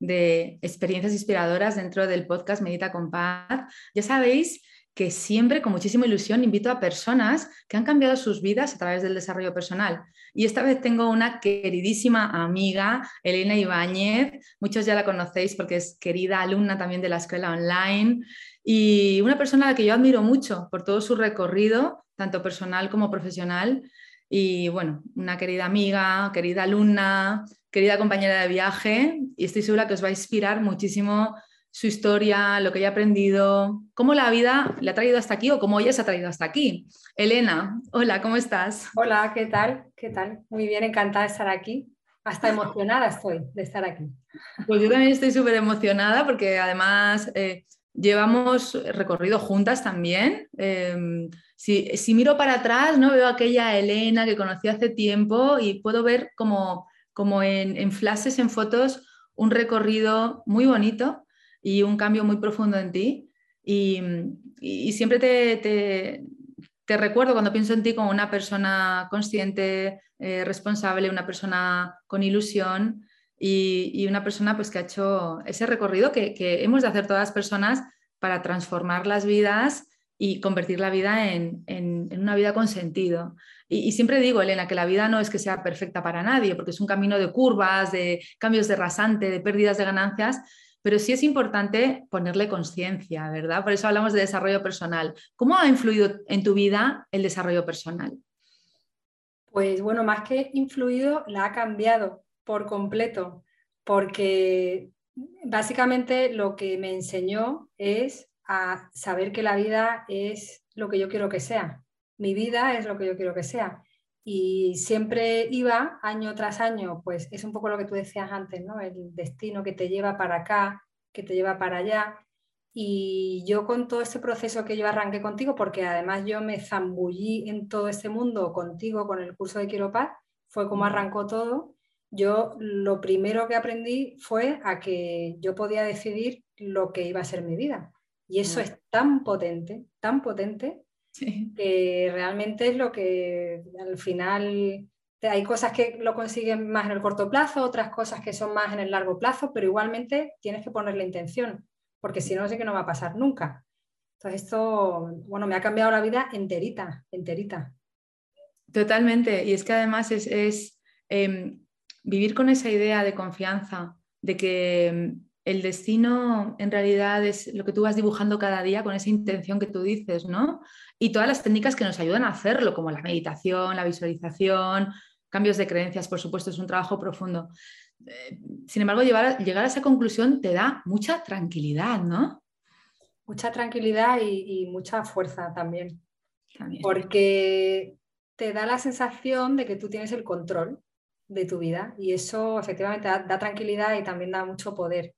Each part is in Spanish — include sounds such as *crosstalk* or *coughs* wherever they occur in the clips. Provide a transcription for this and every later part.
de experiencias inspiradoras dentro del podcast Medita con Paz. Ya sabéis que siempre con muchísima ilusión invito a personas que han cambiado sus vidas a través del desarrollo personal. Y esta vez tengo una queridísima amiga, Elena Ibáñez. Muchos ya la conocéis porque es querida alumna también de la escuela online y una persona a la que yo admiro mucho por todo su recorrido, tanto personal como profesional. Y bueno, una querida amiga, querida alumna, querida compañera de viaje y estoy segura que os va a inspirar muchísimo su historia, lo que haya aprendido, cómo la vida le ha traído hasta aquí o cómo ella se ha traído hasta aquí. Elena, hola, ¿cómo estás? Hola, ¿qué tal? ¿Qué tal? Muy bien, encantada de estar aquí. Hasta *laughs* emocionada estoy de estar aquí. Pues yo también estoy súper emocionada porque además eh, llevamos recorrido juntas también. Em, si, si, miro para atrás, ¿no? veo aquella Elena que conocí hace tiempo y puedo ver como como en, en flashes, en fotos, un recorrido muy bonito y un cambio muy profundo en ti. Y, siempre te, te, recuerdo cuando pienso en ti como una persona consciente, eh, responsable, una persona con ilusión y, una persona pues, que ha hecho ese recorrido que, que, hemos de hacer todas las personas para transformar las vidas y convertir la vida en, una vida con sentido. Y, siempre digo, Elena, que la vida no es que sea perfecta para nadie, porque es un camino de curvas, de cambios de rasante, de pérdidas de ganancias, pero sí es importante ponerle conciencia, ¿verdad? Por eso hablamos de desarrollo personal. ¿Cómo ha influido en tu vida el desarrollo personal? Pues bueno, más que influido, la ha cambiado por completo, porque básicamente lo que me enseñó es a saber que la vida es lo que yo quiero que sea. Mi vida es lo que yo quiero que sea. Y siempre iba año tras año, pues es un poco lo que tú decías antes, ¿no? El destino que te lleva para acá, que te lleva para allá. Y yo con todo este proceso que yo arranqué contigo, porque además yo me zambullí en todo este mundo contigo con el curso de Quiero Paz, fue como arrancó todo. Yo lo primero que aprendí fue a que yo podía decidir lo que iba a ser mi vida. Y eso es tan potente, tan potente, que realmente es lo que al final hay cosas que lo consiguen más en el corto plazo, otras cosas que son más en el largo plazo, pero igualmente tienes que ponerle intención, porque si no, sé que no va a pasar nunca. Entonces esto, bueno, me ha cambiado la vida enterita, enterita. Totalmente, y es que además es, em, vivir con esa idea de confianza, de que em, el destino en realidad es lo que tú vas dibujando cada día con esa intención que tú dices, ¿no? Y todas las técnicas que nos ayudan a hacerlo, como la meditación, la visualización, cambios de creencias, por supuesto, es un trabajo profundo. Eh, sin embargo, llegar a esa conclusión te da mucha tranquilidad, ¿no? Mucha tranquilidad y, mucha fuerza también. también. Porque te da la sensación de que tú tienes el control de tu vida y eso efectivamente da tranquilidad y también da mucho poder.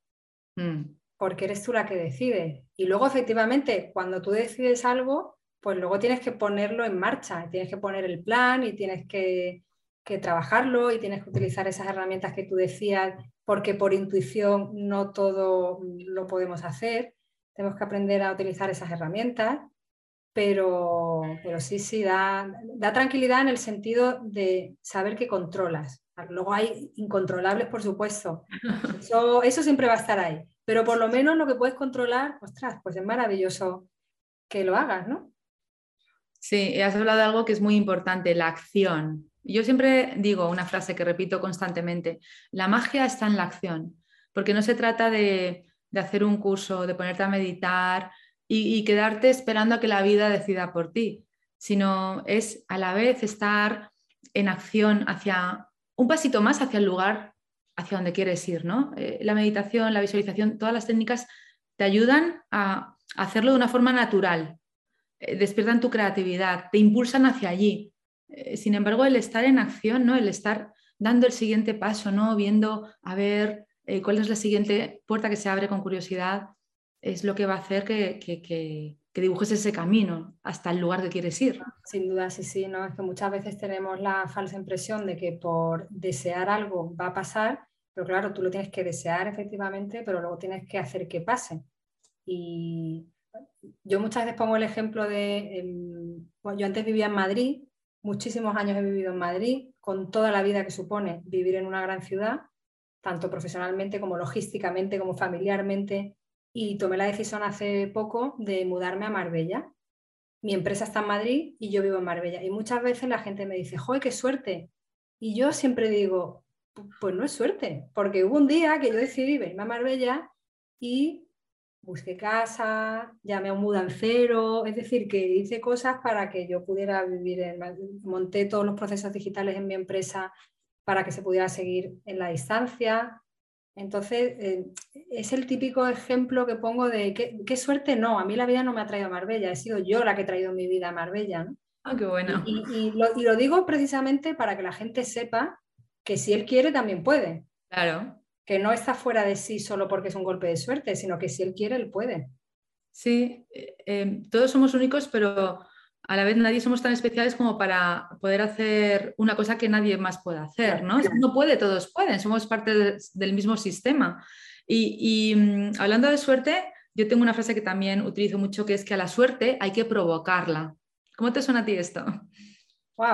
Mm. Porque eres tú la que decide. Y luego, efectivamente, cuando tú decides algo, pues luego tienes que ponerlo en marcha, tienes que poner el plan y tienes que, trabajarlo y tienes que utilizar esas herramientas que tú decías, porque por intuición no todo lo podemos hacer. Tenemos que aprender a utilizar esas herramientas, pero, pero sí, sí, da, da tranquilidad en el sentido de saber que controlas. Luego hay incontrolables, por supuesto. Eso, siempre va a estar ahí. Pero por lo menos lo que puedes controlar, ostras, pues es maravilloso que lo hagas, ¿no? Sí, has hablado de algo que es muy importante, la acción. Yo siempre digo una frase que repito constantemente, la magia está en la acción, porque no se trata de, de hacer un curso, de ponerte a meditar y, quedarte esperando a que la vida decida por ti, sino es a la vez estar en acción hacia un pasito más hacia el lugar hacia donde quieres ir, ¿no? Eh, la meditación, la visualización, todas las técnicas te ayudan a hacerlo de una forma natural, eh, despiertan tu creatividad, te impulsan hacia allí. Eh, sin embargo, el estar en acción, ¿no? El estar dando el siguiente paso, ¿no? Viendo a ver cuál es la siguiente puerta que se abre con curiosidad, es lo que va a hacer que, que, dibujes ese camino hasta el lugar que quieres ir. Sin duda, sí, sí, ¿no? Es que muchas veces tenemos la falsa impresión de que por desear algo va a pasar, pero claro, tú lo tienes que desear efectivamente, pero luego tienes que hacer que pase. Y yo muchas veces pongo el ejemplo de, yo antes vivía en Madrid, muchísimos años he vivido en Madrid, con toda la vida que supone vivir en una gran ciudad, tanto profesionalmente como logísticamente, como familiarmente, y tomé la decisión hace poco de mudarme a Marbella. Mi empresa está en Madrid y yo vivo en Marbella. Y muchas veces la gente me dice, ¡joder, qué suerte! Y yo siempre digo, pues no es suerte, porque hubo un día que yo decidí venirme a Marbella y busqué casa, llamé a un mudancero, es decir, que hice cosas para que yo pudiera vivir en monté todos los procesos digitales en mi empresa para que se pudiera seguir en la distancia, entonces, eh, es el típico ejemplo que pongo de qué, suerte no, a mí la vida no me ha traído a Marbella, he sido yo la que he traído mi vida a Marbella. ¿no? Ah, qué bueno. Y, lo, digo precisamente para que la gente sepa que si él quiere también puede. Claro. Que no está fuera de sí solo porque es un golpe de suerte, sino que si él quiere, él puede. Sí, eh, eh, todos somos únicos, pero a la vez nadie somos tan especiales como para poder hacer una cosa que nadie más puede hacer, ¿no? No puede, todos pueden, somos parte del mismo sistema. Y, mm, hablando de suerte, yo tengo una frase que también utilizo mucho, que es que a la suerte hay que provocarla. ¿Cómo te suena a ti esto?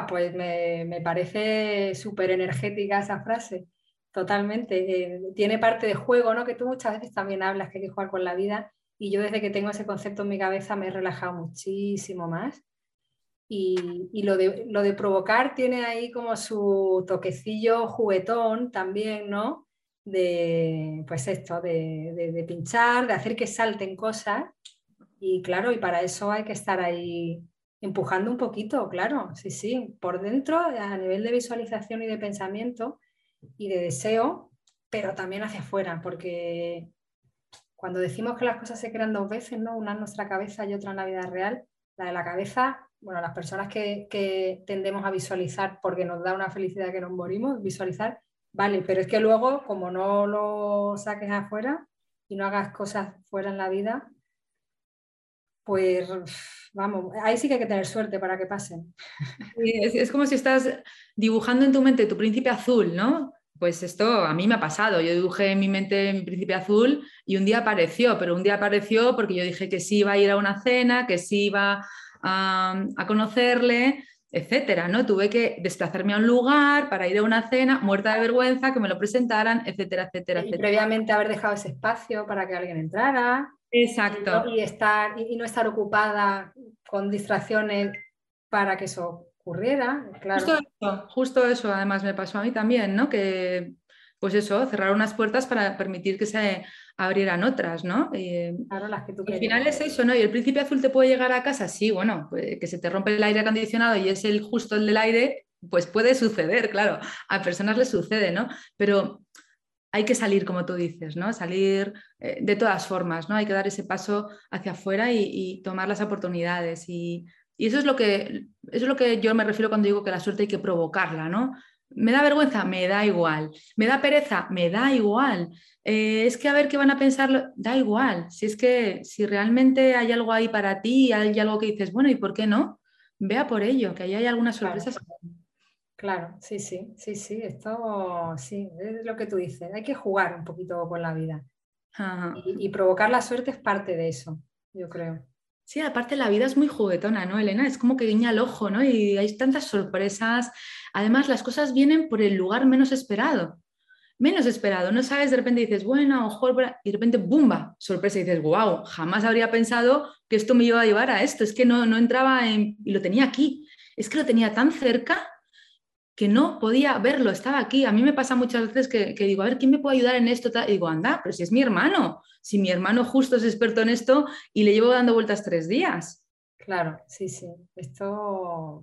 pues me, parece súper energética esa frase, totalmente. Eh, tiene parte de juego, ¿no? Que tú muchas veces también hablas que hay que jugar con la vida y yo desde que tengo ese concepto en mi cabeza me he relajado muchísimo más y, lo, de, provocar tiene ahí como su toquecillo juguetón también, ¿no? De, pues esto, de, pinchar, de hacer que salten cosas. Y claro, y para eso hay que estar ahí empujando un poquito, claro, sí, sí, por dentro, a nivel de visualización y de pensamiento y de deseo, pero también hacia afuera, porque cuando decimos que las cosas se crean dos veces, ¿no? Una en nuestra cabeza y otra en la vida real, la de la cabeza bueno, las personas que, tendemos a visualizar porque nos da una felicidad que nos morimos, visualizar, vale, pero es que luego, como no lo saques afuera y no hagas cosas fuera en la vida, pues vamos, ahí sí que hay que tener suerte para que pasen. es, es, como si estás dibujando en tu mente tu príncipe azul, ¿no? Pues esto a mí me ha pasado. Yo dibujé en mi mente mi príncipe azul y un día apareció, pero un día apareció porque yo dije que sí iba a ir a una cena, que sí iba a, conocerle, etcétera, ¿no? Tuve que desplazarme a un lugar para ir a una cena, muerta de vergüenza, que me lo presentaran, etcétera, etcétera, y previamente haber dejado ese espacio para que alguien entrara. Exacto. Y, estar, y no estar ocupada con distracciones para que eso ocurriera, claro. Justo eso, justo eso además me pasó a mí también, ¿no? Que pues eso, cerrar unas puertas para permitir que se abrieran otras, ¿no? Eh, claro, las que tú Al final es eso, ¿no? Y el príncipe azul te puede llegar a casa, sí, bueno, pues, que se te rompe el aire acondicionado y es el justo el del aire, pues puede suceder, claro, a personas les sucede, ¿no? Pero hay que salir, como tú dices, ¿no? Salir eh, de todas formas, ¿no? Hay que dar ese paso hacia afuera y, tomar las oportunidades. Y, y, eso, es lo que, eso es lo que yo me refiero cuando digo que la suerte hay que provocarla, ¿no? ¿Me da vergüenza? Me da igual. ¿Me da pereza? Me da igual. Eh, es que a ver qué van a pensar, da igual. Si es que si realmente hay algo ahí para ti, hay algo que dices, bueno, ¿y por qué no? Vea por ello, que ahí hay algunas sorpresas. Claro, sí, sí, sí, sí, esto sí, es lo que tú dices. Hay que jugar un poquito con la vida. y provocar la suerte es parte de eso, yo creo. Sí, aparte la vida es muy juguetona, ¿no, Elena? Es como que guiña el ojo, ¿no? Y hay tantas sorpresas. Además, las cosas vienen por el lugar menos esperado. Menos esperado. No sabes, de repente dices, bueno, ojo, y de repente, ¡bumba! Sorpresa, dices, wow, jamás habría pensado que esto me iba a llevar a esto. Es que no, no entraba en... y lo tenía aquí. Es que lo tenía tan cerca que no podía verlo, estaba aquí. A mí me pasa muchas veces que, digo, a ver, ¿quién me puede ayudar en esto? Y digo, anda, pero si es mi hermano, si mi hermano justo es experto en esto y le llevo dando vueltas tres días. Claro, sí, sí. Esto,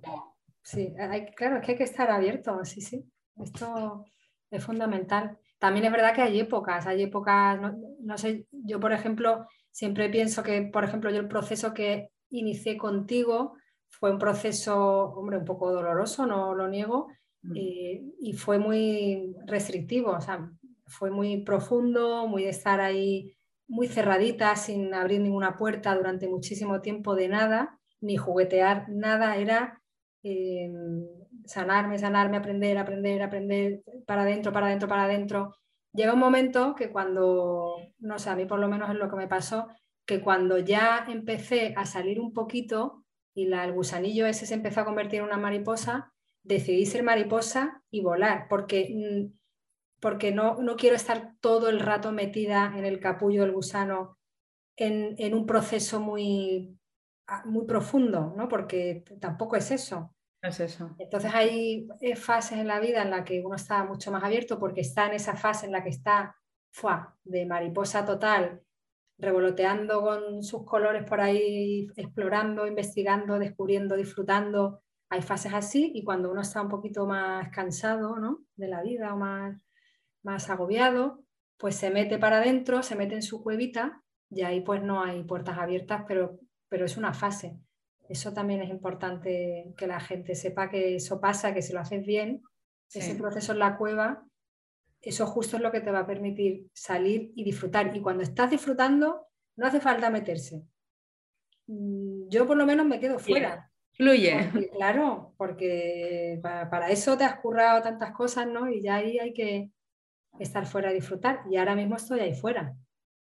sí, hay, claro, es que hay que estar abierto, sí, sí. Esto es fundamental. También es verdad que hay épocas, hay épocas, no, sé, yo por ejemplo, siempre pienso que, por ejemplo, yo el proceso que inicié contigo fue un proceso, hombre, un poco doloroso, no lo niego, mm. eh, y fue muy restrictivo, o sea, fue muy profundo, muy de estar ahí muy cerradita, sin abrir ninguna puerta durante muchísimo tiempo de nada, ni juguetear nada, era eh, sanarme, sanarme, aprender, aprender, aprender, para adentro, para adentro, para adentro. Llega un momento que cuando, no sé, a mí por lo menos es lo que me pasó, que cuando ya empecé a salir un poquito y la, el gusanillo ese se empezó a convertir en una mariposa, decidí ser mariposa y volar, porque, mm, porque no, no quiero estar todo el rato metida en el capullo del gusano en, en un proceso muy, muy profundo, ¿no? porque tampoco es eso. Es eso. Entonces hay eh, fases en la vida en la que uno está mucho más abierto porque está en esa fase en la que está de mariposa total, revoloteando con sus colores por ahí, explorando, investigando, descubriendo, disfrutando. Hay fases así y cuando uno está un poquito más cansado ¿no? de la vida o más, más agobiado, pues se mete para adentro, se mete en su cuevita y ahí pues no hay puertas abiertas, pero, pero es una fase. Eso también es importante que la gente sepa que eso pasa, que si lo haces bien, ese proceso en la cueva, eso justo es lo que te va a permitir salir y disfrutar. Y cuando estás disfrutando, no hace falta meterse. Mm, yo por lo menos me quedo fuera. Fluye. claro, porque para, eso te has currado tantas cosas, ¿no? Y ya ahí hay que estar fuera y disfrutar. Y ahora mismo estoy ahí fuera.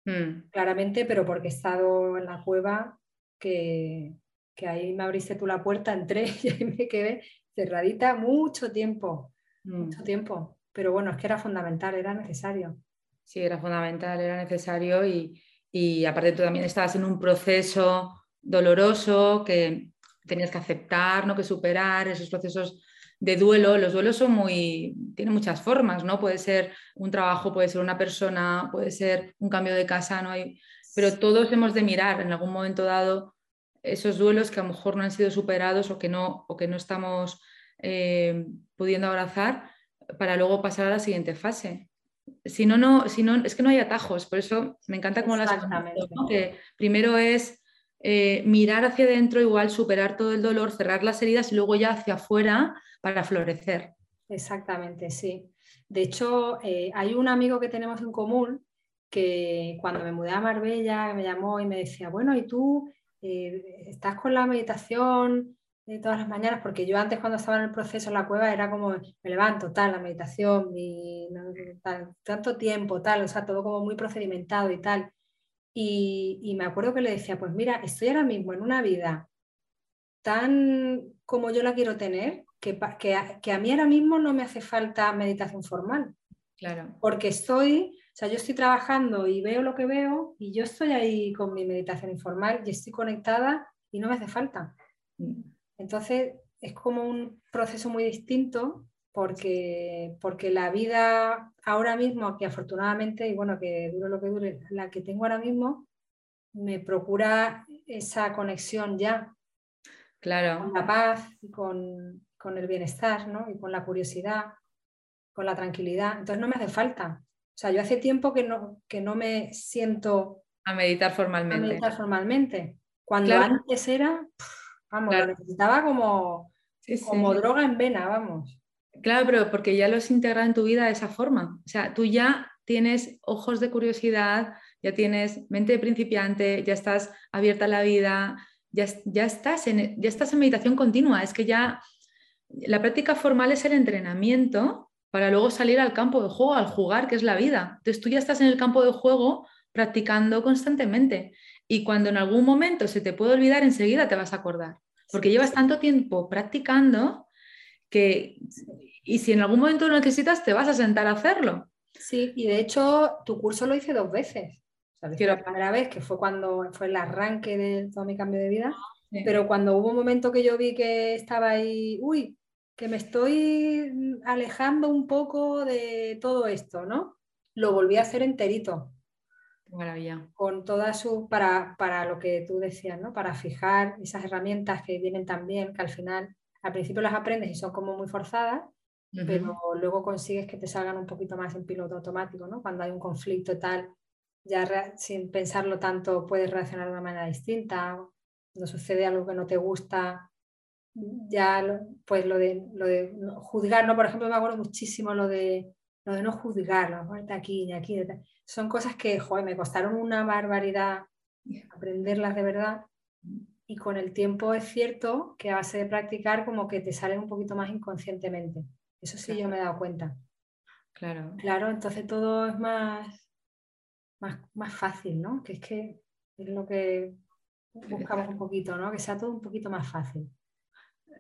Mm. Claramente, pero porque he estado en la cueva que, que ahí me abriste tú la puerta, entré *laughs* y ahí me quedé cerradita mucho tiempo, mucho mm. tiempo. Pero bueno, es que era fundamental, era necesario. Sí, era fundamental, era necesario y, y aparte tú también estabas en un proceso doloroso que tenías que aceptar, ¿no? que superar esos procesos de duelo. Los duelos son muy, tienen muchas formas, ¿no? Puede ser un trabajo, puede ser una persona, puede ser un cambio de casa, ¿no? Hay, pero todos hemos de mirar en algún momento dado esos duelos que a lo mejor no han sido superados o que no, o que no estamos eh, pudiendo abrazar para luego pasar a la siguiente fase. Si no, no, si no, es que no hay atajos, por eso me encanta cómo las ¿no? que primero es eh, mirar hacia adentro, igual superar todo el dolor, cerrar las heridas y luego ya hacia afuera para florecer. Exactamente, sí. De hecho, eh, hay un amigo que tenemos en común que cuando me mudé a Marbella me llamó y me decía, bueno, ¿y tú eh, estás con la meditación de todas las mañanas, porque yo antes cuando estaba en el proceso en la cueva era como, me levanto, tal, la meditación, tanto tiempo, tal, o sea, todo como muy procedimentado y tal. Y, me acuerdo que le decía, pues mira, estoy ahora mismo en una vida tan como yo la quiero tener, que, que, que a mí ahora mismo no me hace falta meditación formal. Claro. Porque estoy o sea, yo estoy trabajando y veo lo que veo y yo estoy ahí con mi meditación informal y estoy conectada y no me hace falta. Mm. Entonces, es como un proceso muy distinto porque, porque la vida ahora mismo, que afortunadamente, y bueno, que dure lo que dure, la que tengo ahora mismo, me procura esa conexión ya. Claro. Con la paz y con, con el bienestar, ¿no? Y con la curiosidad, con la tranquilidad. Entonces no me hace falta. O sea, yo hace tiempo que no, que no me siento a meditar formalmente. A meditar formalmente. Cuando antes era, vamos, lo necesitaba como, como droga en vena, vamos. Claro, pero porque ya lo has integrado en tu vida de esa forma. O sea, tú ya tienes ojos de curiosidad, ya tienes mente de principiante, ya estás abierta a la vida, ya, ya, estás en, ya estás en meditación continua. Es que ya la práctica formal es el entrenamiento para luego salir al campo de juego, al jugar, que es la vida. Entonces tú ya estás en el campo de juego practicando constantemente y cuando en algún momento se te puede olvidar, enseguida te vas a acordar, porque llevas tanto tiempo practicando que, y si en algún momento lo necesitas, te vas a sentar a hacerlo. Sí, y de hecho tu curso lo hice dos veces. la primera vez, que fue cuando fue el arranque de todo mi cambio de vida, pero cuando hubo un momento que yo vi que estaba ahí, uy, que me estoy alejando un poco de todo esto, ¿no? Lo volví a hacer enterito. Maravilla. Con toda su, para, para lo que tú decías, ¿no? Para fijar esas herramientas que vienen también, que al final, al principio las aprendes y son como muy forzadas, pero luego consigues que te salgan un poquito más en piloto automático, ¿no? Cuando hay un conflicto tal, ya sin pensarlo tanto puedes reaccionar de una manera distinta, cuando sucede algo que no te gusta, ya pues lo de, lo de juzgar, ¿no? Por ejemplo, me acuerdo muchísimo lo de, lo de no juzgar, la aquí y aquí. Son cosas que, joder, me costaron una barbaridad aprenderlas de verdad. Y con el tiempo es cierto que a base de practicar como que te salen un poquito más inconscientemente. Eso sí yo me he dado cuenta. Claro. Claro, entonces todo es más, más, más fácil, ¿no? Que es que es lo que buscamos un poquito, ¿no? Que sea todo un poquito más fácil.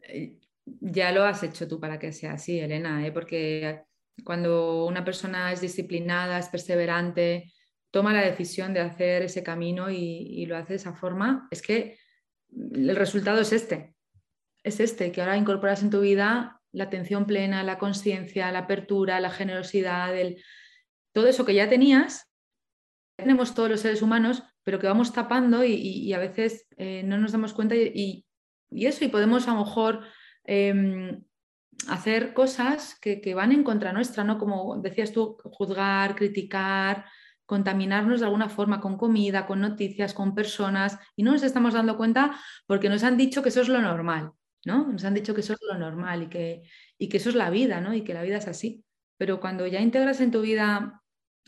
Eh, ya lo has hecho tú para que sea así, Elena, ¿eh? porque cuando una persona es disciplinada, es perseverante, toma la decisión de hacer ese camino y, lo hace de esa forma, es que el resultado es este. Es este, que ahora incorporas en tu vida la atención plena, la conciencia, la apertura, la generosidad, todo eso que ya tenías, tenemos todos los seres humanos, pero que vamos tapando y, a veces eh, no nos damos cuenta y, eso, y podemos a lo mejor em, hacer cosas que, van en contra nuestra, ¿no? Como decías tú, juzgar, criticar, contaminarnos de alguna forma con comida, con noticias, con personas, y no nos estamos dando cuenta porque nos han dicho que eso es lo normal, ¿no? Nos han dicho que eso es lo normal y que, y que eso es la vida, ¿no? Y que la vida es así. Pero cuando ya integras en tu vida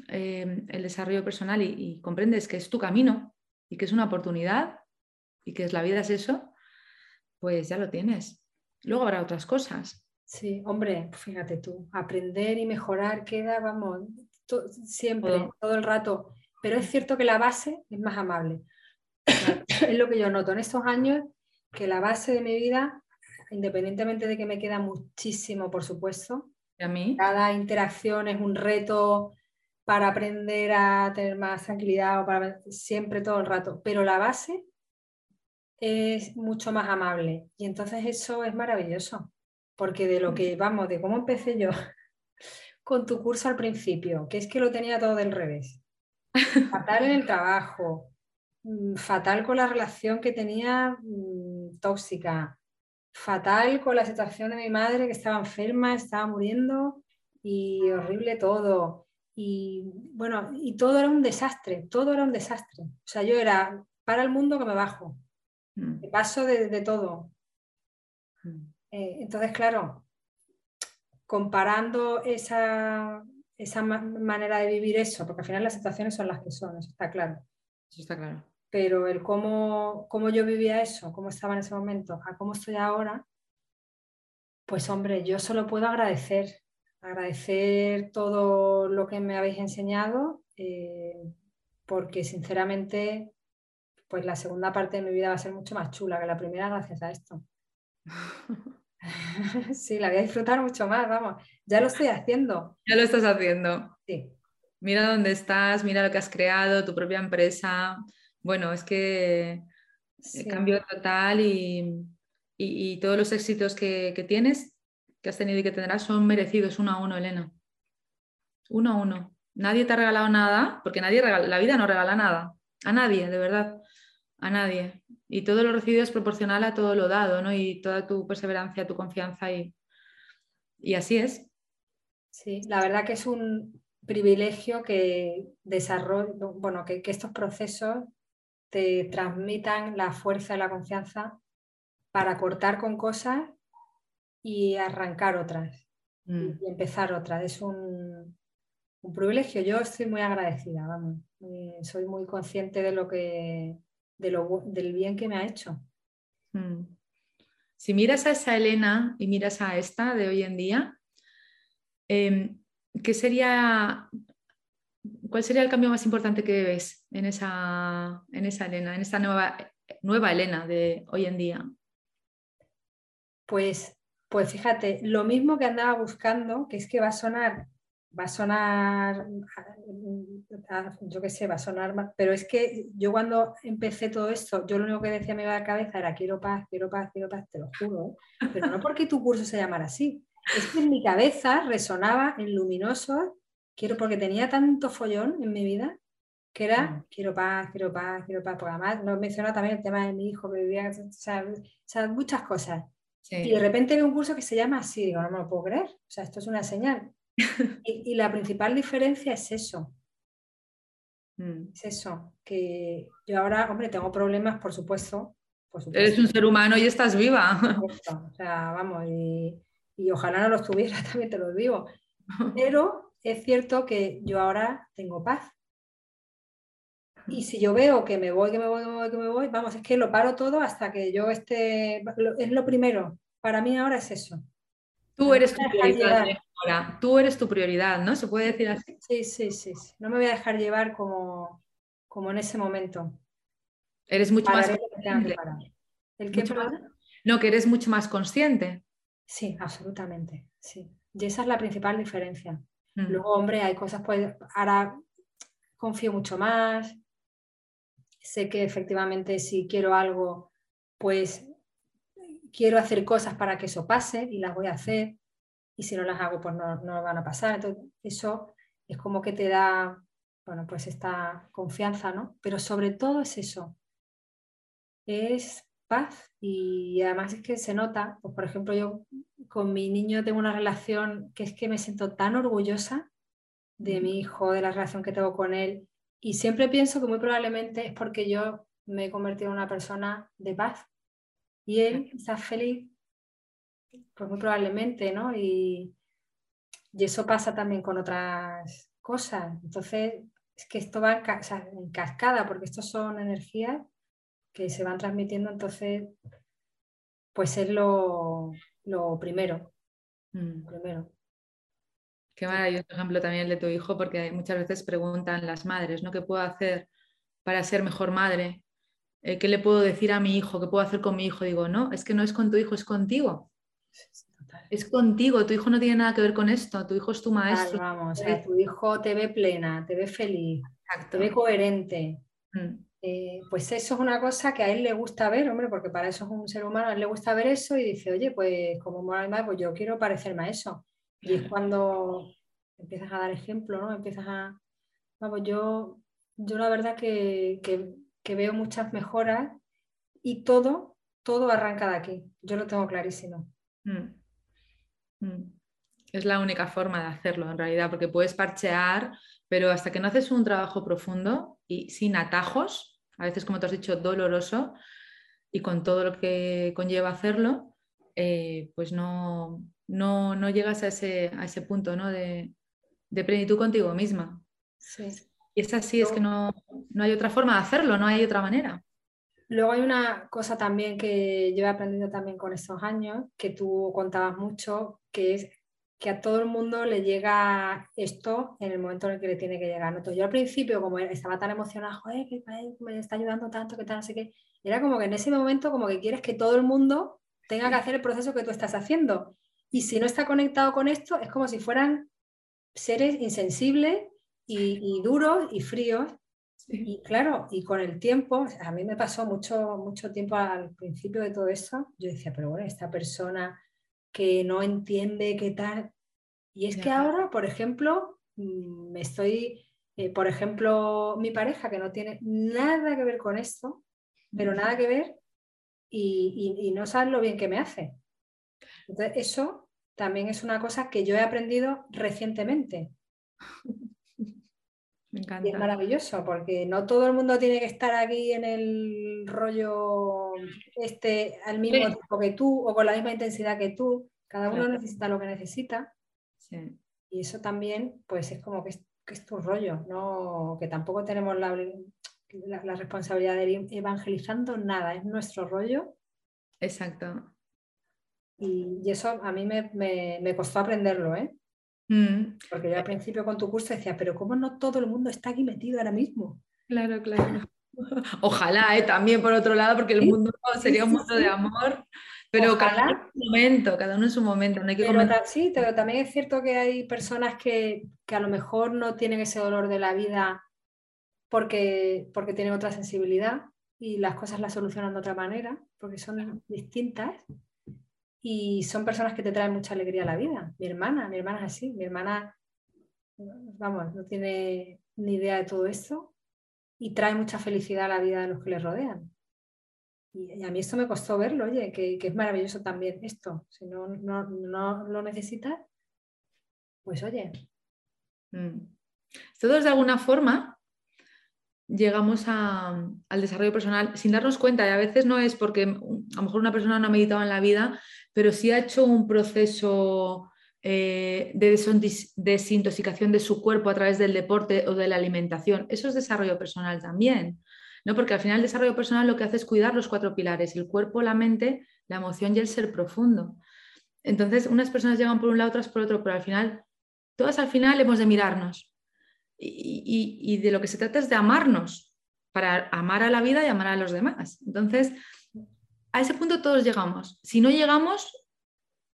eh, el desarrollo personal y, comprendes que es tu camino y que es una oportunidad y que es la vida es eso, pues ya lo tienes. Luego habrá otras cosas. Sí, hombre, fíjate tú, aprender y mejorar queda, vamos, siempre, todo. el rato. Pero es cierto que la base es más amable. *coughs* es lo que yo noto en estos años, que la base de mi vida, independientemente de que me queda muchísimo, por supuesto, a mí? cada interacción es un reto, para aprender a tener más tranquilidad o para siempre todo el rato, pero la base es mucho más amable. Y entonces eso es maravilloso, porque de lo mm. que vamos, de cómo empecé yo *laughs* con tu curso al principio, que es que lo tenía todo del revés, fatal en el trabajo, mm, fatal con la relación que tenía mm, tóxica, fatal con la situación de mi madre que estaba enferma, estaba muriendo y horrible todo. Y bueno, y todo era un desastre, todo era un desastre. O sea, yo era para el mundo que me bajo, mm. paso de, todo. Mm. Eh, entonces, claro, comparando esa, esa manera de vivir eso, porque al final las situaciones son las que son, eso está claro. Eso está claro. Pero el cómo, cómo yo vivía eso, cómo estaba en ese momento, a cómo estoy ahora, pues hombre, yo solo puedo agradecer agradecer todo lo que me habéis enseñado, eh, porque sinceramente, pues la segunda parte de mi vida va a ser mucho más chula que la primera gracias a esto. *laughs* sí, la voy a disfrutar mucho más, vamos. Ya lo estoy haciendo. Ya lo estás haciendo. Sí. Mira dónde estás, mira lo que has creado, tu propia empresa. Bueno, es que sí. cambio total y, todos los éxitos que, que tienes que has tenido y que tendrás son merecidos uno a uno, Elena. Uno a uno. Nadie te ha regalado nada, porque nadie regala, la vida no regala nada. A nadie, de verdad. A nadie. Y todo lo recibido es proporcional a todo lo dado, ¿no? Y toda tu perseverancia, tu confianza y, y así es. Sí, la verdad que es un privilegio que desarrollo, bueno, que, que estos procesos te transmitan la fuerza y la confianza para cortar con cosas y arrancar otras mm. y empezar otras. Es un, privilegio. Yo estoy muy agradecida, vamos. soy muy consciente de lo que, de lo, del bien que me ha hecho. Mm. Si miras a esa Elena y miras a esta de hoy en día, em, ¿qué sería, ¿cuál sería el cambio más importante que ves en esa, en esa Elena, en esta nueva, nueva Elena de hoy en día? Pues pues fíjate, lo mismo que andaba buscando, que es que va a sonar va a sonar, yo qué sé, va a sonar, pero es que yo cuando empecé todo esto, yo lo único que decía a la cabeza era quiero paz, quiero paz, quiero paz, te lo juro, ¿eh? pero no porque tu curso se llamara así, es que en mi cabeza resonaba en luminoso, quiero, porque tenía tanto follón en mi vida, que era mm. quiero paz, quiero paz, quiero paz, porque además nos menciona también el tema de mi hijo que vivía, o sea, muchas cosas. Y de repente veo un curso que se llama así, digo, no me lo puedo creer, o sea, esto es una señal. *laughs* y, la principal diferencia es eso. Mm. Es eso, que yo ahora, hombre, tengo problemas, por supuesto. Eres un ser humano y estás viva. O sea, vamos, y, y ojalá no los tuviera, *laughs* también te lo digo. Pero es cierto que yo ahora tengo paz. Y si yo veo que me voy, que me voy, que me voy, que me voy, vamos, es que lo paro todo hasta que yo esté. Es lo primero. Para mí ahora es eso. Tú eres tu prioridad. Tú eres tu prioridad, ¿no? ¿Se puede decir así? Sí, sí, sí. No me voy a dejar llevar como, como en ese momento. Eres mucho más consciente. ¿El qué, No, que eres mucho más consciente. Sí, absolutamente. Sí. Y esa es la principal diferencia. Mm. Luego, hombre, hay cosas, pues ahora confío mucho más. Sé que efectivamente si quiero algo, pues quiero hacer cosas para que eso pase y las voy a hacer y si no las hago pues no, no van a pasar. Entonces eso es como que te da, bueno, pues esta confianza, ¿no? Pero sobre todo es eso, es paz y además es que se nota, pues por ejemplo yo con mi niño tengo una relación que es que me siento tan orgullosa de mi hijo, de la relación que tengo con él y siempre pienso que muy probablemente es porque yo me he convertido en una persona de paz y él está feliz, pues muy probablemente, ¿no? Y, eso pasa también con otras cosas. Entonces, es que esto va en, cascada, porque estos son energías que se van transmitiendo, entonces, pues es lo, primero. Mm. primero. Qué maravilloso ejemplo también el de tu hijo, porque muchas veces preguntan las madres, ¿no? ¿Qué puedo hacer para ser mejor madre? Eh, ¿qué le puedo decir a mi hijo? ¿Qué puedo hacer con mi hijo? Digo, no, es que no es con tu hijo, es contigo. Es contigo, tu hijo no tiene nada que ver con esto, tu hijo es tu maestro. vamos, tu hijo te ve plena, te ve feliz, te ve coherente. Mm. Eh, pues eso es una cosa que a él le gusta ver, hombre, porque para eso es un ser humano, a él le gusta ver eso y dice, oye, pues como moral pues yo quiero parecerme a eso. Y es cuando empiezas a dar ejemplo, ¿no? Empiezas a, vamos, yo, yo la verdad que que veo muchas mejoras y todo, todo arranca de aquí. Yo lo tengo clarísimo. Mm. Mm. Es la única forma de hacerlo en realidad, porque puedes parchear, pero hasta que no haces un trabajo profundo y sin atajos, a veces como te has dicho, doloroso, y con todo lo que conlleva hacerlo, eh, pues no, no, llegas a ese, a ese punto ¿no? de, de plenitud contigo misma. Sí. Y es así, es que no, hay otra forma de hacerlo, no hay otra manera. Luego hay una cosa también que yo he aprendido también con estos años, que tú contabas mucho, que es que a todo el mundo le llega esto en el momento en el que le tiene que llegar. Entonces yo al principio, como estaba tan emocionada, joder, que me está ayudando tanto, que tal, no sé qué, era como que en ese momento como que quieres que todo el mundo tenga que hacer el proceso que tú estás haciendo. Y si no está conectado con esto, es como si fueran seres insensibles y, duros y fríos. Y claro, y con el tiempo, a mí me pasó mucho, mucho tiempo al principio de todo eso, yo decía, pero bueno, esta persona que no entiende qué tal. Y es que ahora, por ejemplo, mm, me estoy, eh, por ejemplo, mi pareja que no tiene nada que ver con esto, pero nada que ver, y, y, y no sabe lo bien que me hace. Entonces, eso también es una cosa que yo he aprendido recientemente. *laughs* Y es maravilloso porque no todo el mundo tiene que estar aquí en el rollo este al mismo tiempo que tú o con la misma intensidad que tú. Cada uno necesita lo que necesita. Y eso también, pues es como que es, tu rollo, ¿no? que tampoco tenemos la, la, responsabilidad de ir evangelizando nada, es nuestro rollo. Exacto. Y, eso a mí me, me, me costó aprenderlo, ¿eh? Mm. Porque yo al principio con tu curso decía, pero ¿cómo no todo el mundo está aquí metido ahora mismo? Claro, claro. *laughs* Ojalá, ¿eh? también por otro lado, porque el mundo sería un mundo de amor Pero cada uno en su momento, cada uno en su momento. No hay que pero, sí, pero también es cierto que hay personas que, que, a lo mejor no tienen ese dolor de la vida porque, porque tienen otra sensibilidad y las cosas las solucionan de otra manera, porque son distintas. Y son personas que te traen mucha alegría a la vida. Mi hermana, mi hermana es así. Mi hermana, vamos, no tiene ni idea de todo esto y trae mucha felicidad a la vida de los que le rodean. Y, a mí esto me costó verlo, oye, que, es maravilloso también esto. Si no, no, lo necesitas, pues oye. Mm. Todos de alguna forma llegamos al desarrollo personal sin darnos cuenta y a veces no es porque a lo mejor una persona no ha meditado en la vida, pero sí ha hecho un proceso eh, de desintoxicación de su cuerpo a través del deporte o de la alimentación. Eso es desarrollo personal también. ¿no? Porque al final el desarrollo personal lo que hace es cuidar los cuatro pilares, el cuerpo, la mente, la emoción y el ser profundo. Entonces, unas personas llegan por un lado, otras por otro, pero al final, todas al final hemos de mirarnos. Y, de lo que se trata es de amarnos, para amar a la vida y amar a los demás. Entonces, a ese punto todos llegamos. Si no llegamos,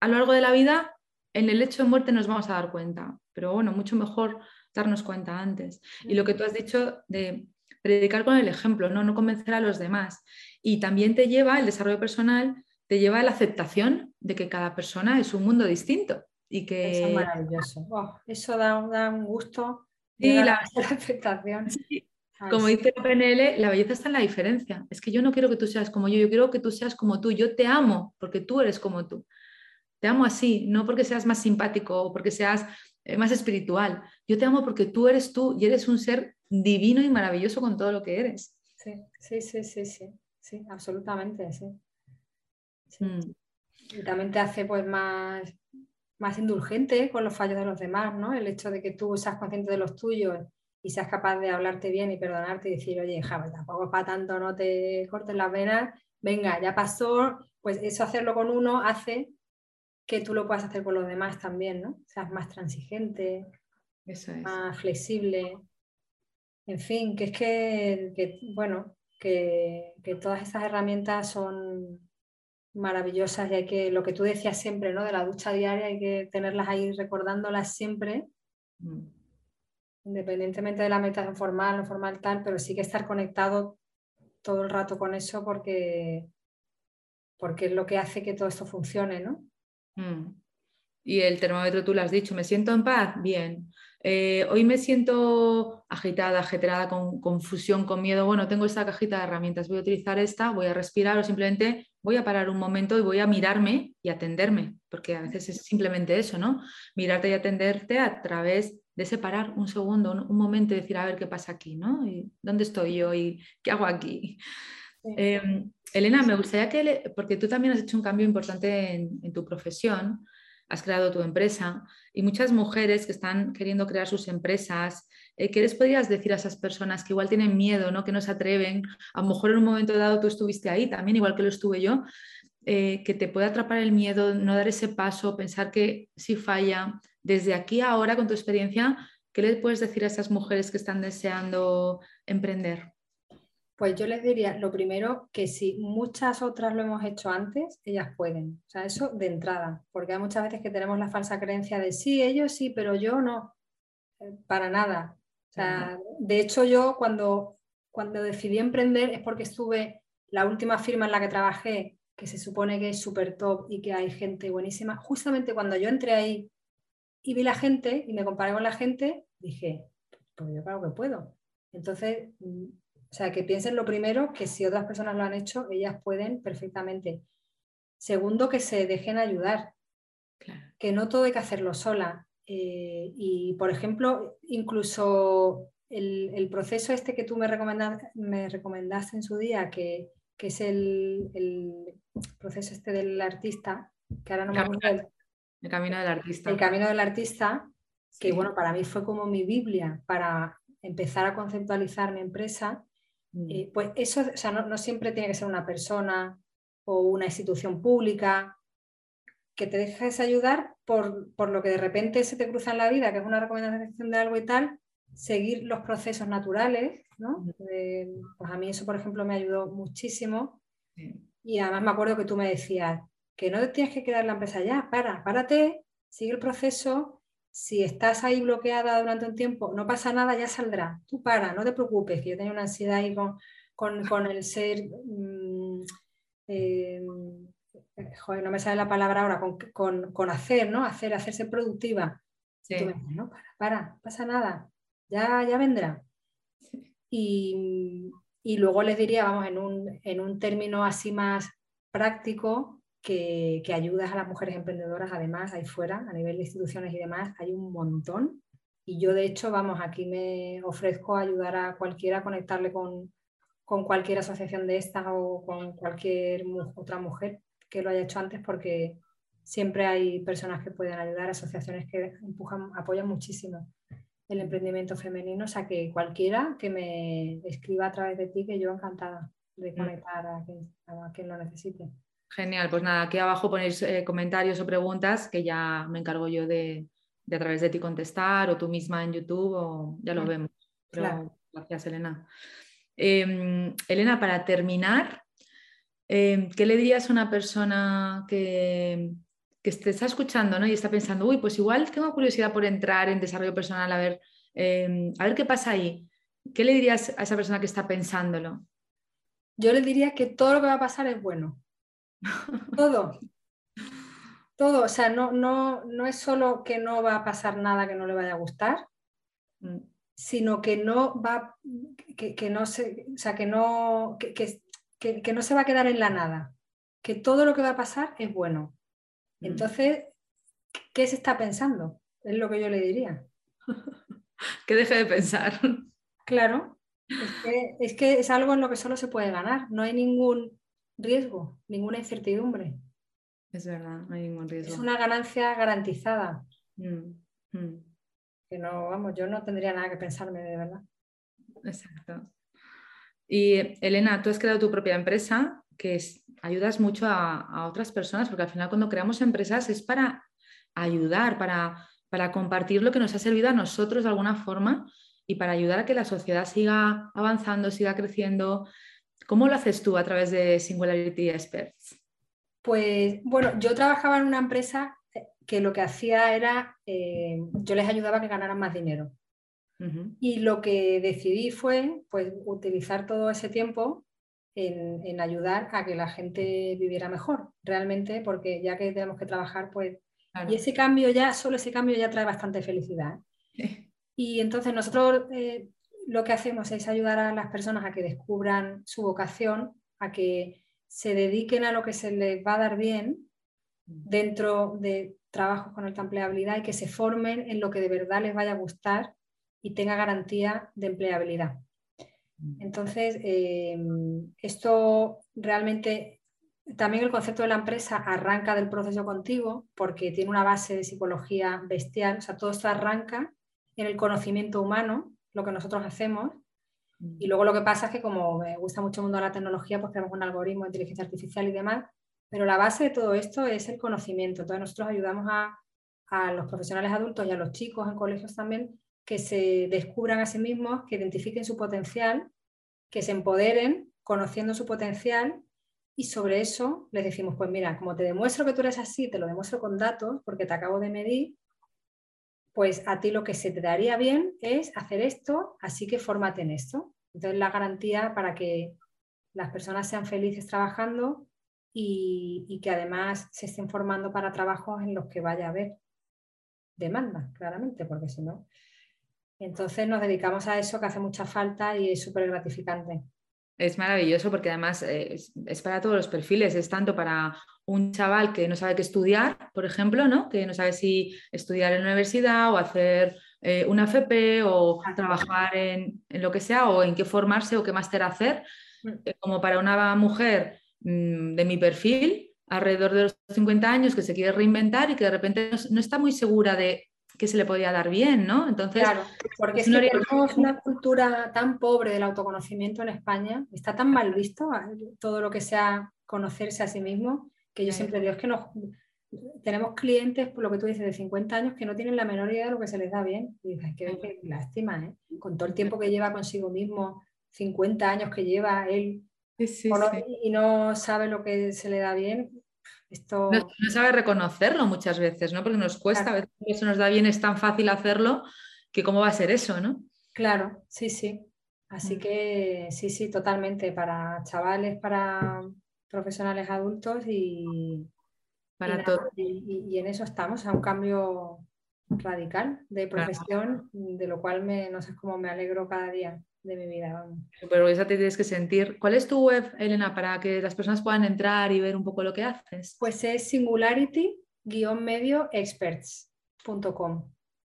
a lo largo de la vida, en el hecho de muerte nos vamos a dar cuenta. Pero bueno, mucho mejor darnos cuenta antes. Y lo que tú has dicho de predicar con el ejemplo, ¿no? no convencer a los demás. Y también te lleva, el desarrollo personal, te lleva a la aceptación de que cada persona es un mundo distinto. Y que... Eso es maravilloso. eso da, un gusto. Sí, la... *laughs* aceptación. Como dice PNL, la belleza está en la diferencia. Es que yo no quiero que tú seas como yo, yo quiero que tú seas como tú. Yo te amo porque tú eres como tú. Te amo así, no porque seas más simpático o porque seas eh, más espiritual. Yo te amo porque tú eres tú y eres un ser divino y maravilloso con todo lo que eres. Sí, sí, sí, sí, sí, sí absolutamente, sí. Mm. Y también te hace pues más, más indulgente con los fallos de los demás, ¿no? El hecho de que tú seas consciente de los tuyos y seas capaz de hablarte bien y perdonarte y decir, oye, Javi, tampoco es para tanto, no te cortes las venas, venga, ya pasó, pues eso hacerlo con uno hace que tú lo puedas hacer con los demás también, ¿no? Seas más transigente, más flexible. En fin, que es que, bueno, que, todas estas herramientas son maravillosas y hay que, lo que tú decías siempre, ¿no? De la ducha diaria, hay que tenerlas ahí recordándolas siempre, mm. Independientemente de la meditación formal, no formal tal, pero sí que estar conectado todo el rato con eso porque, porque es lo que hace que todo esto funcione, ¿no? Mm. Y el termómetro tú lo has dicho, ¿me siento en paz? Bien. Eh, hoy me siento agitada, ajeterada, con confusión, con miedo. Bueno, tengo esta cajita de herramientas, voy a utilizar esta, voy a respirar o simplemente voy a parar un momento y voy a mirarme y atenderme, porque a veces es simplemente eso, ¿no? Mirarte y atenderte a través de separar un segundo, un, momento y decir, a ver qué pasa aquí, ¿no? ¿Y ¿Dónde estoy yo y qué hago aquí? Em, Elena, me gustaría que, porque tú también has hecho un cambio importante en tu profesión, has creado tu empresa y muchas mujeres que están queriendo crear sus empresas, eh, ¿qué les podrías decir a esas personas que igual tienen miedo, ¿no? que no se atreven? A lo mejor en un momento dado tú estuviste ahí también, igual que lo estuve yo, eh, que te puede atrapar el miedo, no dar ese paso, pensar que si falla, desde aquí ahora con tu experiencia, ¿qué les puedes decir a esas mujeres que están deseando emprender? Pues yo les diría, lo primero, que si muchas otras lo hemos hecho antes, ellas pueden. O sea, eso de entrada, porque hay muchas veces que tenemos la falsa creencia de sí, ellos sí, pero yo no, eh, para nada. O sea, de hecho yo cuando, cuando decidí emprender es porque estuve, la última firma en la que trabajé, que se supone que es súper top y que hay gente buenísima, justamente cuando yo entré ahí y vi la gente y me comparé con la gente, dije, pues yo claro que puedo. Entonces, o sea, que piensen lo primero, que si otras personas lo han hecho, ellas pueden perfectamente. Segundo, que se dejen ayudar, que no todo hay que hacerlo sola. Eh, y, por ejemplo, incluso el, proceso este que tú me, me recomendaste en su día, que, es el, proceso este del artista, que ahora no me acuerdo. El, camino del artista. El camino del artista, que bueno, para mí fue como mi Biblia para empezar a conceptualizar mi empresa Mm. Eh, pues eso, o sea, no, siempre tiene que ser una persona o una institución pública que te dejes ayudar por, lo que de repente se te cruza en la vida, que es una recomendación de algo y tal, seguir los procesos naturales, ¿no? Eh, pues a mí eso, por ejemplo, me ayudó muchísimo. Y además me acuerdo que tú me decías, que no te tienes que quedar en la empresa ya, para, párate, sigue el proceso. Si estás ahí bloqueada durante un tiempo, no pasa nada, ya saldrá. Tú para, no te preocupes, que yo tengo una ansiedad ahí con, el ser... Mm, eh, joder, no me sale la palabra ahora, con, hacer, ¿no? Hacer, hacerse productiva. no, para, para, pasa nada, ya, ya vendrá. Y, luego les diría, vamos, en un, en un término así más práctico, que, que, ayudas a las mujeres emprendedoras, además, ahí fuera, a nivel de instituciones y demás, hay un montón. Y yo, de hecho, vamos, aquí me ofrezco a ayudar a cualquiera a conectarle con, con cualquier asociación de estas o con cualquier otra mujer que lo haya hecho antes, porque siempre hay personas que pueden ayudar, asociaciones que empujan, apoyan muchísimo el emprendimiento femenino, o sea que cualquiera que me escriba a través de ti, que yo encantada de mm. conectar a quien, lo necesite. Genial, pues nada, aquí abajo ponéis eh, comentarios o preguntas que ya me encargo yo de, a través de ti contestar o tú misma en YouTube o ya lo vemos. Gracias, Elena. Em, Elena, para terminar, em, ¿qué le dirías a una persona que, que te está escuchando ¿no? y está pensando, uy, pues igual tengo curiosidad por entrar en desarrollo personal, a ver, em, a ver qué pasa ahí. ¿Qué le dirías a esa persona que está pensándolo? Yo le diría que todo lo que va a pasar es bueno. Todo. Todo. O sea, no, no, no es solo que no va a pasar nada que no le vaya a gustar, mm. sino que no va, que, no se, o sea, que no, que no se va a quedar en la nada. Que todo lo que va a pasar es bueno. Mm. Entonces, ¿qué se está pensando? Es lo que yo le diría. *laughs* que deje de pensar. Claro, es que, es algo en lo que solo se puede ganar. No hay ningún riesgo, ninguna incertidumbre. Es verdad, no hay ningún riesgo. Es una ganancia garantizada. Mm, mm. Que no, vamos, yo no tendría nada que pensarme de verdad. Exacto. Y Elena, tú has creado tu propia empresa que es, ayudas mucho a, otras personas, porque al final cuando creamos empresas es para ayudar, para, para compartir lo que nos ha servido a nosotros de alguna forma y para ayudar a que la sociedad siga avanzando, siga creciendo. ¿Cómo lo haces tú a través de Singularity Experts? Pues bueno, yo trabajaba en una empresa que lo que hacía era, eh, yo les ayudaba a que ganaran más dinero. Y lo que decidí fue pues, utilizar todo ese tiempo en, ayudar a que la gente viviera mejor, realmente, porque ya que tenemos que trabajar, pues... Y ese cambio ya, solo ese cambio ya trae bastante felicidad. *laughs* Y entonces nosotros eh, lo que hacemos es ayudar a las personas a que descubran su vocación, a que se dediquen a lo que se les va a dar bien dentro de trabajos con alta empleabilidad y que se formen en lo que de verdad les vaya a gustar y tenga garantía de empleabilidad. Entonces, em, esto realmente, también el concepto de la empresa arranca del proceso contigo porque tiene una base de psicología bestial, o sea, todo esto arranca en el conocimiento humano, lo que nosotros hacemos, y luego lo que pasa es que como me gusta mucho el mundo de la tecnología, pues tenemos un algoritmo de inteligencia artificial y demás, pero la base de todo esto es el conocimiento. Entonces nosotros ayudamos a, a los profesionales adultos y a los chicos en colegios también que se descubran a sí mismos, que identifiquen su potencial, que se empoderen conociendo su potencial y sobre eso les decimos, pues mira, como te demuestro que tú eres así, te lo demuestro con datos porque te acabo de medir, pues a ti lo que se te daría bien es hacer esto, así que fórmate en esto. Entonces la garantía para que las personas sean felices trabajando y, que además se estén formando para trabajos en los que vaya a haber demanda, claramente, porque si no, entonces nos dedicamos a eso que hace mucha falta y es súper gratificante. Es maravilloso porque además eh, es, para todos los perfiles, es tanto para un chaval que no sabe qué estudiar, por ejemplo, ¿no? que no sabe si estudiar en la universidad o hacer eh, una FP o trabajar en, lo que sea o en qué formarse o qué máster hacer, mm. eh, como para una mujer mm, de mi perfil, alrededor de los 50 años, que se quiere reinventar y que de repente no está muy segura de que se le podía dar bien, ¿no? Entonces, claro, porque es que tenemos una cultura tan pobre del autoconocimiento en España, está tan mal visto todo lo que sea conocerse a sí mismo, que yo siempre digo, es que nos, tenemos clientes, por lo que tú dices, de 50 años que no tienen la menor idea de lo que se les da bien. Y dices, que, lástima, ¿eh? Con todo el tiempo que lleva consigo mismo, 50 años que lleva él, y no sabe lo que se le da bien, Esto... No, sabe reconocerlo muchas veces, ¿no? Porque nos cuesta, a veces eso nos da bien, es tan fácil hacerlo que cómo va a ser eso, ¿no? Claro, sí, sí. Así mm. que sí, sí, totalmente, para chavales, para profesionales adultos y, para todos. Y, en eso estamos, a un cambio radical de profesión, de lo cual me, no sé cómo me alegro cada día de mi vida. Pero esa te tienes que sentir. ¿Cuál es tu web, Elena, para que las personas puedan entrar y ver un poco lo que haces? Pues es singularity-medioexperts.com.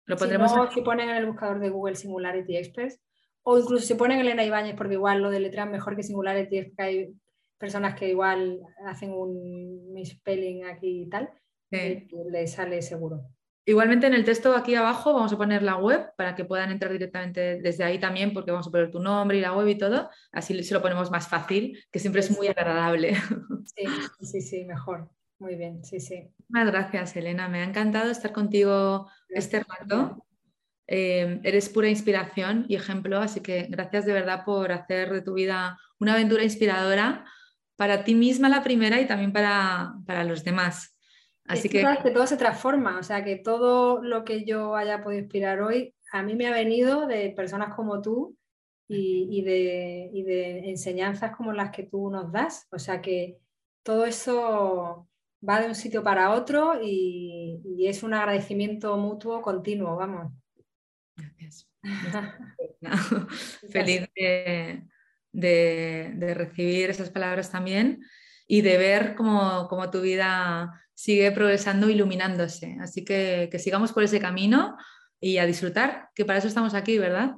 Lo pondremos si, si ponen en el buscador de Google Singularity Experts, o incluso si ponen Elena Ibáñez, porque igual lo de letra mejor que Singularity es que hay personas que igual hacen un misspelling aquí y tal, eh, le sale seguro. Igualmente en el texto aquí abajo vamos a poner la web para que puedan entrar directamente desde ahí también, porque vamos a poner tu nombre y la web y todo, así se lo ponemos más fácil, que siempre es muy agradable. Sí, sí, sí, mejor. Muy bien, sí, sí. Muchas gracias, Elena. Me ha encantado estar contigo este rato. Eh, eres pura inspiración y ejemplo, así que gracias de verdad por hacer de tu vida una aventura inspiradora para ti misma la primera y también para, para los demás. Así que... que todo se transforma, o sea que todo lo que yo haya podido inspirar hoy a mí me ha venido de personas como tú y, y, de, y de enseñanzas como las que tú nos das. O sea que todo eso va de un sitio para otro y, y es un agradecimiento mutuo continuo, vamos. Gracias. *laughs* *laughs* Feliz de, de, recibir esas palabras también y de ver cómo, tu vida sigue progresando, iluminándose. Así que, que sigamos por ese camino y a disfrutar, que para eso estamos aquí, ¿verdad?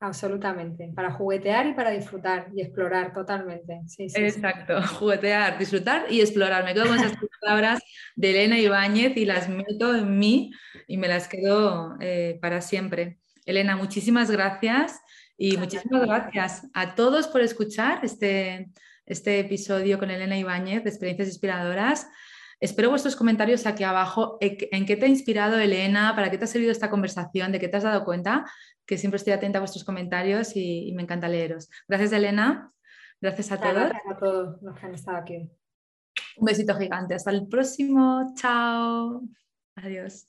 Absolutamente, para juguetear y para disfrutar y explorar totalmente. Exacto, *laughs* juguetear, disfrutar y explorar. Me quedo con esas palabras de Elena Ibáñez y las meto en mí y me las quedo eh, para siempre. Elena, muchísimas gracias y muchísimas gracias a todos por escuchar este, este episodio con Elena Ibáñez de Experiencias Inspiradoras. Espero vuestros comentarios aquí abajo. ¿En qué te ha inspirado Elena? ¿Para qué te ha servido esta conversación? ¿De qué te has dado cuenta? Que siempre estoy atenta a vuestros comentarios y, me encanta leeros. Gracias, Elena. Gracias a todos. Gracias a todos los que han estado aquí. Un besito gigante. Hasta el próximo. Chao. Adiós.